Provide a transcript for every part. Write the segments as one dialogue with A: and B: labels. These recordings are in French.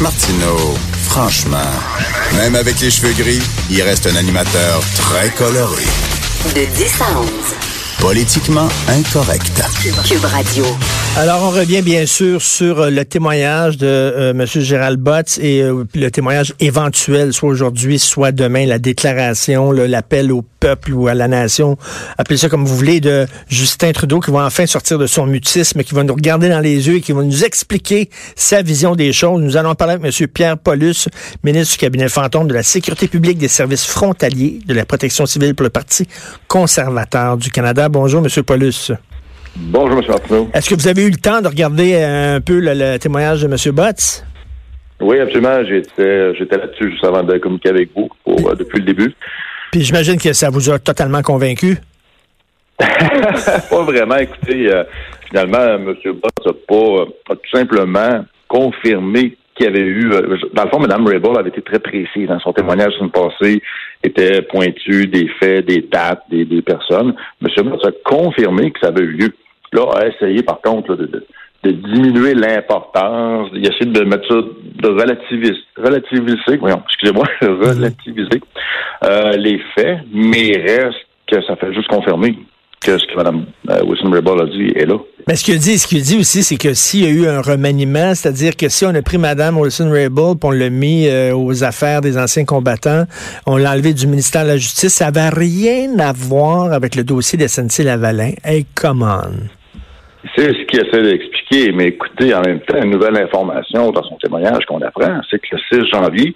A: Martineau, franchement, même avec les cheveux gris, il reste un animateur très coloré.
B: De 10 à 11.
A: Politiquement incorrect.
B: Cube Radio.
C: Alors, on revient bien sûr sur euh, le témoignage de euh, M. Gérald Botts et euh, le témoignage éventuel, soit aujourd'hui, soit demain, la déclaration, l'appel au peuple ou à la nation, appelez ça comme vous voulez, de Justin Trudeau qui va enfin sortir de son mutisme, qui va nous regarder dans les yeux et qui va nous expliquer sa vision des choses. Nous allons parler avec M. Pierre Paulus, ministre du cabinet fantôme de la Sécurité publique des services frontaliers de la protection civile pour le Parti conservateur du Canada. Bonjour, M. Paulus.
D: Bonjour, M. Martineau.
C: Est-ce que vous avez eu le temps de regarder euh, un peu le, le témoignage de M. Botts?
D: Oui, absolument. J'étais, j'étais là-dessus juste avant de communiquer avec vous pour, euh, depuis le début.
C: Puis j'imagine que ça vous a totalement convaincu.
D: pas vraiment. Écoutez, euh, finalement, M. Bott n'a pas euh, a tout simplement confirmé qu'il y avait eu. euh, dans le fond, Mme Rabel avait été très précise dans son témoignage sur le passé, était pointu des faits, des dates, des, des personnes. M. Bott a confirmé que ça avait eu lieu. Là, a essayé, par contre, de, diminuer l'importance, il essaie de mettre ça, de relativiser, relativiser, voyons, excusez-moi, relativiser euh, les faits, mais reste que ça fait juste confirmer que ce que Mme euh, Wilson-Raybould a dit est là.
C: Mais ce qu'il dit, ce qu'il dit aussi, c'est que s'il y a eu un remaniement, c'est-à-dire que si on a pris Mme Wilson-Raybould on l'a mis euh, aux affaires des anciens combattants, on l'a enlevé du ministère de la Justice, ça n'avait rien à voir avec le dossier de SNC-Lavalin. Hey, come on.
D: C'est ce qu'il essaie d'expliquer, mais écoutez, en même temps, une nouvelle information dans son témoignage qu'on apprend, c'est que le 6 janvier,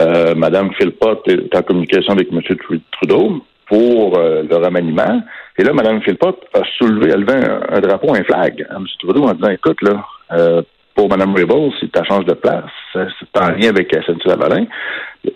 D: euh, Mme Philpott est en communication avec M. Tru- Trudeau pour euh, le remaniement. Et là, Mme Philpott a soulevé, a levé un, un drapeau, un flag à M. Trudeau en disant, écoute, là, euh, pour Mme Raybould, si tu changes de place, ça- c'est en lien avec SNC-Lavalin.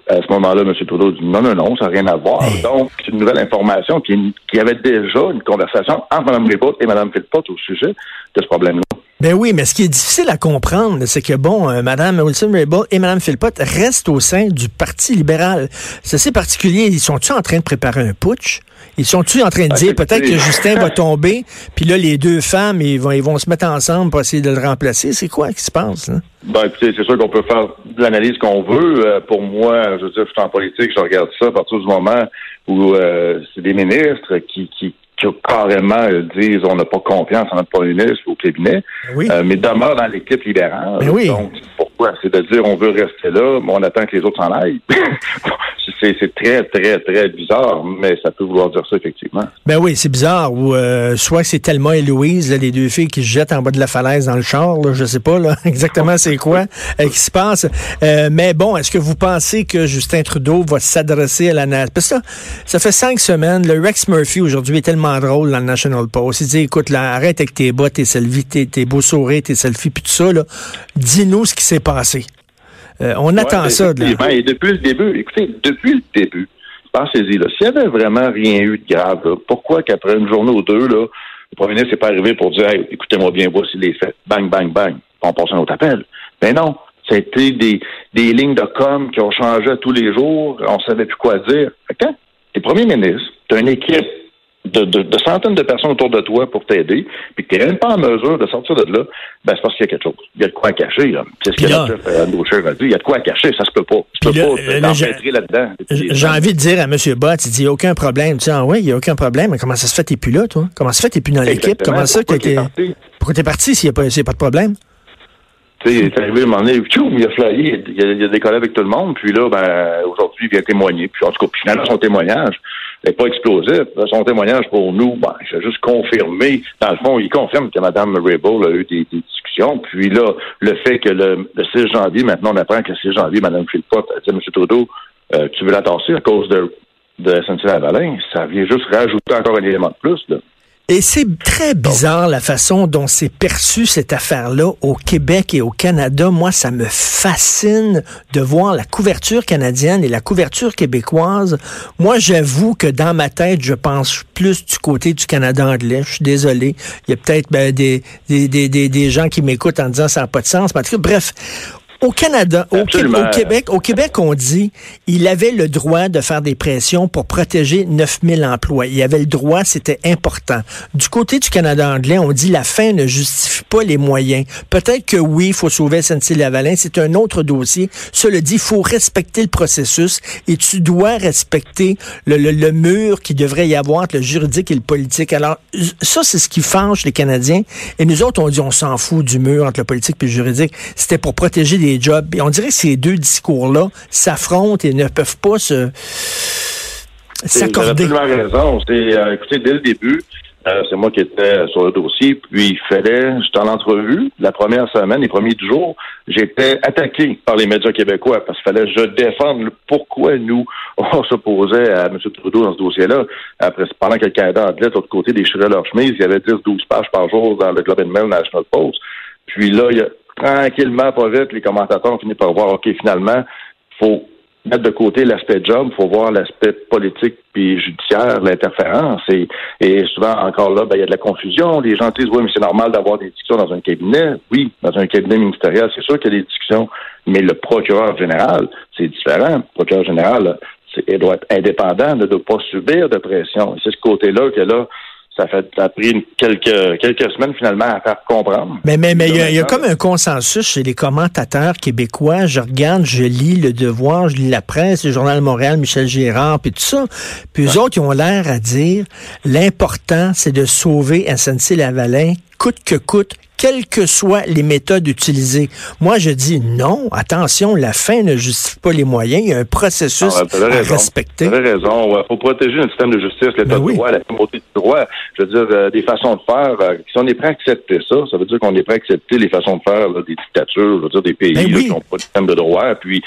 D: À ce moment-là, M. Trudeau dit non, non, non, ça n'a rien à voir. Donc, c'est une nouvelle information qui, qui avait déjà une conversation entre Mme Raybould et Mme Philpott au sujet de ce problème-là.
C: Ben oui, mais ce qui est difficile à comprendre, c'est que, bon, euh, Mme Wilson-Raybould et Mme Philpott restent au sein du Parti libéral. C'est assez particulier. Ils sont-ils en train de préparer un putsch? Ils sont-ils en train de
D: Ah,
C: dire peut-être que Justin va tomber, puis là, les deux femmes, ils vont, ils vont se mettre ensemble pour essayer de le remplacer? C'est quoi qui se passe, là?
D: Ben, écoutez, c'est sûr qu'on peut faire l'analyse qu'on veut. Euh, pour moi, je veux dire, je suis en politique, je regarde ça à partir du moment où euh, c'est des ministres qui, qui, qui carrément euh, disent on n'a pas confiance en notre premier ministre ou au cabinet,
C: Oui.
D: euh, mais demeurent dans l'équipe libérale.
C: Ben oui.
D: Donc, pourquoi? C'est de dire on veut rester là, mais on attend que les autres s'en aillent. c'est c'est très, très, très bizarre, mais ça peut vouloir dire ça, effectivement.
C: Ben oui, c'est bizarre. Ou euh, soit c'est Thelma et Louise, là, les deux filles qui se jettent en bas de la falaise dans le char. Là, je sais pas là, exactement c'est quoi euh, qui se passe. Euh, mais bon, est-ce que vous pensez que Justin Trudeau va s'adresser à la nation? Parce que ça, ça fait cinq semaines. Le Rex Murphy aujourd'hui est tellement drôle dans le National Post. Il dit, écoute, là, arrête avec tes bas, tes selfies, tes, tes beaux sourires, tes selfies, puis tout ça. là. Dis-nous ce qui s'est passé. Euh, on attend ça. de
D: effectivement. Et depuis le début, écoutez, depuis le début, pensez-y, là, s'il n'y avait vraiment rien eu de grave, là, pourquoi qu'après une journée ou deux, là, le premier ministre n'est pas arrivé pour dire hey, écoutez-moi bien, voici les faits. Bang, bang, bang. On passe un autre appel. Mais non. C'était des, des lignes de com qui ont changé tous les jours. On savait plus quoi dire. Que Quand tu es premier ministre, tu as une équipe de, de- de centaines de personnes autour de toi pour t'aider, puis que tu n'es même pas en mesure de sortir de là, ben c'est parce qu'il y a quelque chose. Il y a de quoi cacher. là. C'est ce que
C: là-
D: euh, a dit. Il y a de quoi cacher. Ça se peut pas. Tu peux
C: là,
D: pas
C: là,
D: t'empêtrer là-dedans.
C: J'ai envie de dire à M. Bott, il dit, aucun problème. Tu dis, ah oui, il n'y a aucun problème. Mais comment ça se fait, t'es plus là, toi? Comment ça se fait, t'es plus dans l'équipe? Comment ça, que
D: est
C: t'es...
D: parti?
C: Pourquoi t'es parti s'il n'y a, pas- s'il y a pas de problème?
D: Tu sais, il est arrivé à un moment donné, il a flyé, il a, il a décollé avec tout le monde, puis là, ben, aujourd'hui, il vient témoigner. Puis en tout cas, finalement, son témoignage n'est pas explosif. Son témoignage pour nous, ben, il a juste confirmé, dans le fond, il confirme que Mme Raybould a eu des, des discussions. Puis là, le fait que le, le 6 janvier, maintenant, on apprend que le 6 janvier, Mme Philpott a dit M. Trudeau, euh, tu veux la à cause de, de SNC-Lavalin, ça vient juste rajouter encore un élément de plus, là.
C: Et c'est très bizarre la façon dont c'est perçu cette affaire-là au Québec et au Canada. Moi, ça me fascine de voir la couverture canadienne et la couverture québécoise. Moi, j'avoue que dans ma tête, je pense plus du côté du Canada anglais. Je suis désolé. Il y a peut-être ben, des, des, des, des, gens qui m'écoutent en disant ça n'a pas de sens. Bref, au Canada, au, Québec, au Québec, on dit il avait le droit de faire des pressions pour protéger 9000 emplois. Il avait le droit, c'était important. Du côté du Canada anglais, on dit la fin ne justifie pas les moyens. Peut-être que oui, il faut sauver SNC-Lavalin, c'est un autre dossier. Cela dit, il faut respecter le processus et tu dois respecter le, le, mur qui devrait y avoir entre le juridique et le politique. Alors, ça, c'est ce qui fâche les Canadiens. Et nous autres, on dit on s'en fout du mur entre le politique et le juridique. C'était pour protéger jobs. Et on dirait que ces deux discours-là s'affrontent et ne peuvent pas se s'accorder.
D: Vous avez absolument raison. C'est, euh, écoutez, dès le début, euh, c'est moi qui étais sur le dossier, puis il fallait, j'étais en entrevue, la première semaine, les premiers jours, j'étais attaqué par les médias québécois parce qu'il fallait que je défende pourquoi nous, on s'opposait à M. Trudeau dans ce dossier-là. Après, pendant que le Canada de l'autre côté, déchirait leur chemise, il y avait 10-12 pages par jour dans le Globe and Mail National Post. Puis là, il y a tranquillement, pas vite, les commentateurs ont fini par voir, OK, finalement, faut mettre de côté l'aspect job, faut voir l'aspect politique puis judiciaire, l'interférence. Et, souvent, encore là, ben, il y a de la confusion. Les gens disent, oui, mais c'est normal d'avoir des discussions dans un cabinet. Oui, dans un cabinet ministériel, c'est sûr qu'il y a des discussions, mais le procureur général, c'est différent. Le procureur général, il doit être indépendant, ne doit pas subir de pression. C'est ce côté-là que là, ça, fait, a pris quelques, quelques semaines finalement à faire comprendre.
C: Mais mais mais il y, a, comme un consensus chez les commentateurs québécois. Je regarde, je lis Le Devoir, je lis la presse, le Journal de Montréal, Michel Gérard, puis tout ça. Puis eux autres, ils ont l'air à dire l'important, c'est de sauver SNC-Lavalin coûte que coûte, quelles que soient les méthodes utilisées. Moi, je dis non, attention, la fin ne justifie pas les moyens. Il y a un processus ah, à respecter.
D: Vous avez raison. Il faut protéger le système de justice, l'état ben de droit, la primauté du droit. Je veux dire, euh, des façons de faire. Euh, si on est prêt à accepter ça, ça veut dire qu'on est prêt à accepter les façons de faire des dictatures, je veux dire, des pays ben qui n'ont pas de système de droit. Puis,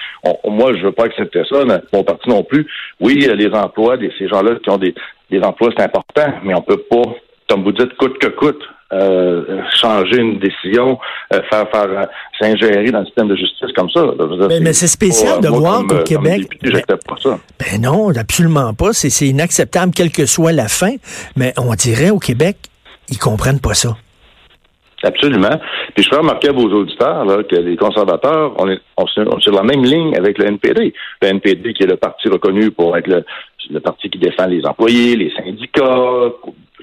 D: moi, je veux pas accepter ça. Mon parti non plus. Oui, les emplois, des, ces gens-là qui ont des, des emplois, c'est important, mais on peut pas, comme vous dites, coûte que coûte euh, changer une décision, euh, faire faire euh, s'ingérer dans le système de justice comme ça.
C: mais, c'est spécial de voir qu'au Québec. ben,
D: pas ça.
C: ben non, absolument pas. C'est inacceptable, quelle que soit la fin. Mais on dirait au Québec, ils comprennent pas ça.
D: Absolument. Puis je fais remarquer à vos auditeurs là, que les conservateurs, on est, on, sur la même ligne avec le NPD. Le NPD qui est le parti reconnu pour être le, le parti qui défend les employés, les syndicats,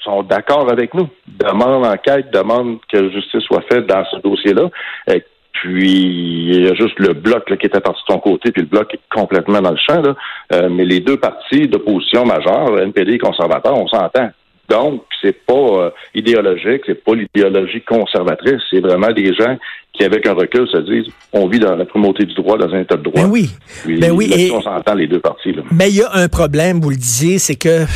D: sont d'accord avec nous. Demande enquête, demande que justice soit faite dans ce dossier-là. Et puis, il y a juste le bloc qui était parti de son côté, puis le bloc est complètement dans le champ. Là. Euh, mais les deux partis d'opposition majeure, NPD et conservateurs, on s'entend. Donc, c'est pas euh, idéologique, c'est pas l'idéologie conservatrice, c'est vraiment des gens qui, avec un recul, se disent on vit dans la primauté du droit, dans un état de droit.
C: Ben oui. ben oui.
D: on s'entend les deux parties. Là.
C: Mais il y a un problème, vous le disiez, c'est que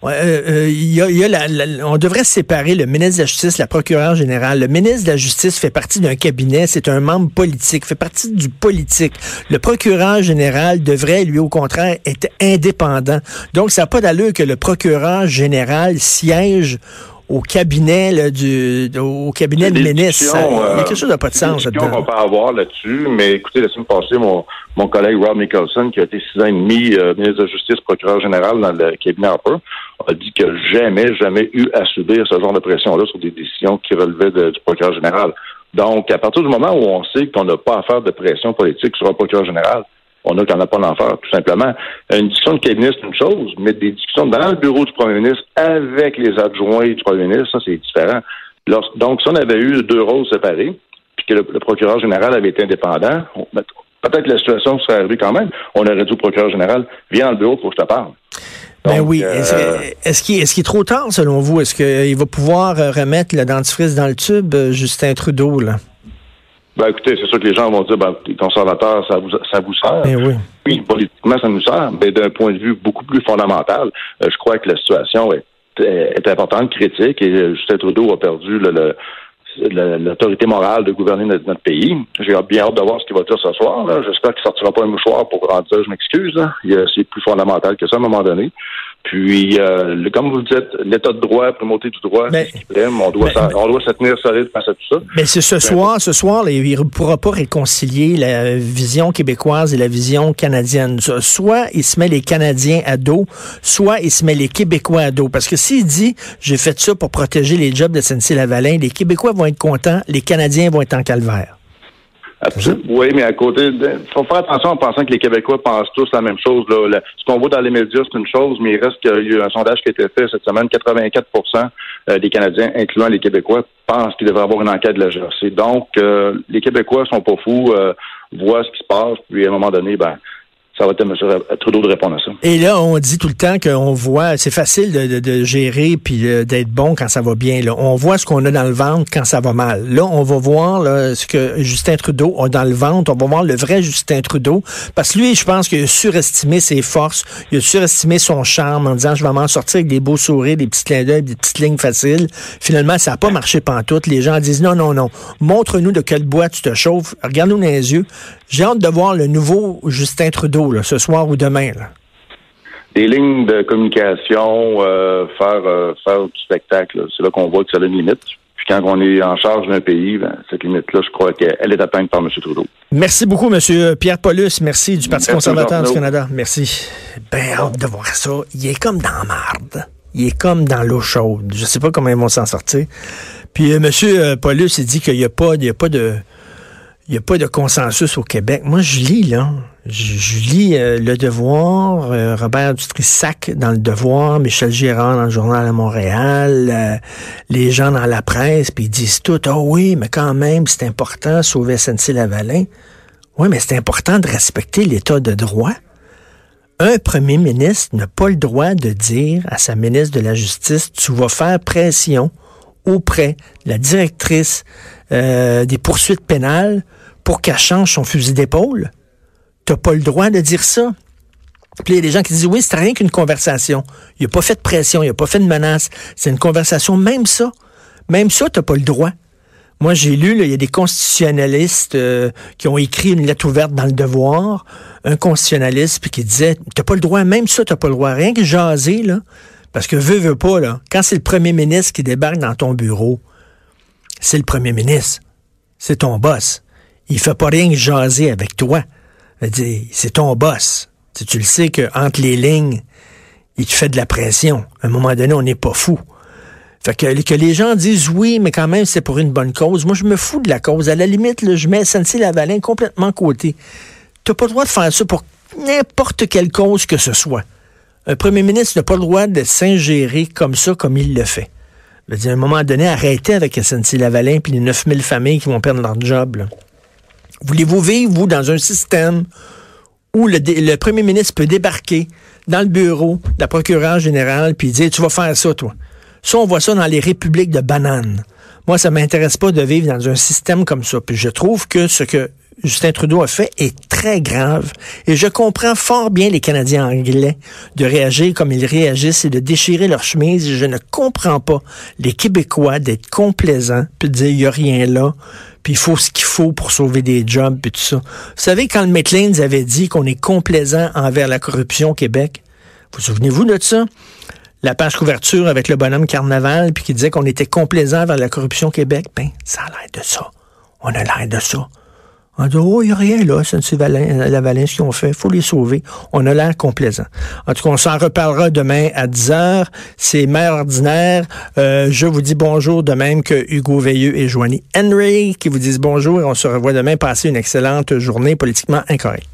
C: Ouais, euh, euh, y a, on devrait séparer le ministre de la Justice, la procureure générale. Le ministre de la Justice fait partie d'un cabinet, c'est un membre politique, fait partie du politique. Le procureur général devrait, lui, au contraire, être indépendant. Donc, ça n'a pas d'allure que le procureur général siège au cabinet là, du au cabinet de ministre. Il y a quelque chose de pas de sens
D: là-dedans. qu'on peut avoir là-dessus, mais écoutez, laissez-moi passer mon, mon collègue Rob Nicholson, qui a été six ans et demi euh, ministre de la Justice, procureur général dans le cabinet Harper, a dit qu'il n'a jamais, jamais eu à subir ce genre de pression-là sur des décisions qui relevaient du procureur général. Donc, à partir du moment où on sait qu'on n'a pas à faire de pression politique sur un procureur général, on a qu'on n'a pas l'enfer, tout simplement. Une discussion de cabinet, c'est une chose, mais des discussions dans le bureau du premier ministre avec les adjoints du premier ministre, ça, c'est différent. donc, si on avait eu deux rôles séparés, puis que le, procureur général avait été indépendant, ben, peut-être que la situation serait arrivée quand même. On aurait dit au procureur général, viens dans le bureau pour que je te parle.
C: ben oui. Euh, est-ce qu'il est, trop tard, selon vous? Est-ce qu'il va pouvoir euh, remettre le dentifrice dans le tube, euh, Justin Trudeau, là?
D: Ben écoutez, c'est sûr que les gens vont dire, ben, les conservateurs, ça vous, ça vous sert.
C: Eh oui.
D: oui. politiquement, ça nous sert, mais d'un point de vue beaucoup plus fondamental, euh, je crois que la situation est, est importante, critique, et Justin Trudeau a perdu le, l'autorité morale de gouverner notre, pays. J'ai bien hâte de voir ce qu'il va dire ce soir. J'espère qu'il ne sortira pas un mouchoir pour dire je m'excuse. C'est plus fondamental que ça à un moment donné. Puis, euh, le- comme vous le dites, l'état de droit, primauté du droit,
C: Mais-
D: c'est ce qui prime. On doit,
C: mais-
D: on doit se tenir solide face à tout ça.
C: Mais c'est ce soir, ce soir, là, il ne pourra pas réconcilier la vision québécoise et la vision canadienne. So- Soit il se met les Canadiens à dos, soit il se met les Québécois à dos. Parce que s'il dit, j'ai fait ça pour protéger les jobs de SNC-Lavalin, les Québécois vont être contents, les Canadiens vont être en calvaire.
D: Oui, mais à côté, il faut faire attention en pensant que les Québécois pensent tous la même chose. Là. Ce qu'on voit dans les médias, c'est une chose, mais il reste qu'il y a eu un sondage qui a été fait cette semaine. 84% euh, des Canadiens, incluant les Québécois, pensent qu'il devrait y avoir une enquête de la GRC. Donc, euh, les Québécois sont pas fous, euh, voient ce qui se passe, puis à un moment donné, ben, ça va être à M. Trudeau de répondre à ça.
C: Et là, on dit tout le temps qu'on voit, c'est facile de, gérer puis euh, d'être bon quand ça va bien. Là. On voit ce qu'on a dans le ventre quand ça va mal. Là, on va voir ce que Justin Trudeau a dans le ventre. On va voir le vrai Justin Trudeau. Parce que lui, je pense qu'il a surestimé ses forces. Il a surestimé son charme en disant, je vais m'en sortir avec des beaux sourires, des petits clins d'œil, des petites lignes faciles. Finalement, ça n'a pas marché pantoute. Les gens disent, non, non, non. Montre-nous de quel bois tu te chauffes. Regarde-nous dans les yeux. J'ai hâte de voir le nouveau Justin Trudeau, là, ce soir ou demain. Là?
D: Des lignes de communication, euh, faire, euh, faire du spectacle, c'est là qu'on voit que ça a une limite. Puis quand on est en charge d'un pays, ben, cette limite-là, je crois qu'elle est atteinte par M. Trudeau.
C: Merci beaucoup, Monsieur Pierre Paulus. Merci du Parti
D: Merci,
C: conservateur du. Canada. Merci. Ben, hâte de voir ça. Il est comme dans marde. Il est comme dans l'eau chaude. Je sais pas comment ils vont s'en sortir. Puis, euh, euh, Paulus, il dit qu'il n'y a pas, il y a pas de, il y a pas de consensus au Québec. Moi, je lis, là. Je, je lis euh, Le Devoir, euh, Robert Dutrissac dans Le Devoir, Michel Girard dans le Journal à Montréal, euh, les gens dans la presse, puis ils disent tout, ah oui, mais quand même, c'est important, sauver SNC-Lavalin. Oui, mais c'est important de respecter l'état de droit. Un premier ministre n'a pas le droit de dire à sa ministre de la Justice, tu vas faire pression auprès de la directrice euh, des poursuites pénales pour qu'elle change son fusil d'épaule. T'as pas le droit de dire ça. Puis il y a des gens qui disent oui, c'est rien qu'une conversation. Il a pas fait de pression, il a pas fait de menace. C'est une conversation. Même ça, même ça, t'as pas le droit. Moi, j'ai lu, il y a des constitutionnalistes euh, qui ont écrit une lettre ouverte dans le devoir, un constitutionnaliste, puis qui disait, t'as pas le droit, même ça, t'as pas le droit, rien que jaser, là, parce que veux, veux pas, là, quand c'est le premier ministre qui débarque dans ton bureau, c'est le premier ministre, c'est ton boss. Il fait pas rien que jaser avec toi. C'est ton boss. Tu, le sais que entre les lignes, il te fait de la pression. À un moment donné, on n'est pas fou. Fait que, que les gens disent oui, mais quand même, c'est pour une bonne cause. Moi, je me fous de la cause. À la limite, là, je mets SNC-Lavalin complètement côté. Tu pas le droit de faire ça pour n'importe quelle cause que ce soit. Un premier ministre n'a pas le droit de s'ingérer comme ça, comme il le fait. Je veux dire, à un moment donné, arrêtez avec SNC-Lavalin puis les 9000 familles qui vont perdre leur job. là. Voulez-vous vivre, vous, dans un système où le, premier ministre peut débarquer dans le bureau de la procureure générale puis dire, tu vas faire ça, toi? Ça, on voit ça dans les républiques de bananes. Moi, ça m'intéresse pas de vivre dans un système comme ça. Puis je trouve que ce que Justin Trudeau a fait est très grave. Et je comprends fort bien les Canadiens anglais de réagir comme ils réagissent et de déchirer leur chemise. Je ne comprends pas les Québécois d'être complaisants puis de dire il y a rien là puis il faut ce qu'il faut pour sauver des jobs puis tout ça. Vous savez quand le Maitlands avait dit qu'on est complaisant envers la corruption au Québec, vous souvenez-vous de ça? La page couverture avec le bonhomme Carnaval, puis qui disait qu'on était complaisant vers la corruption au Québec, ben, ça a l'air de ça. On a l'air de ça. On dit, oh, il n'y a rien là, c'est la Valin, ce qu'ils ont fait, faut les sauver. On a l'air complaisant. En tout cas, on s'en reparlera demain à 10 heures. C'est Mère ordinaire. Euh, je vous dis bonjour de même que Hugo Veilleux et Joanie Henry qui vous disent bonjour et on se revoit demain. Passez une excellente journée politiquement incorrecte.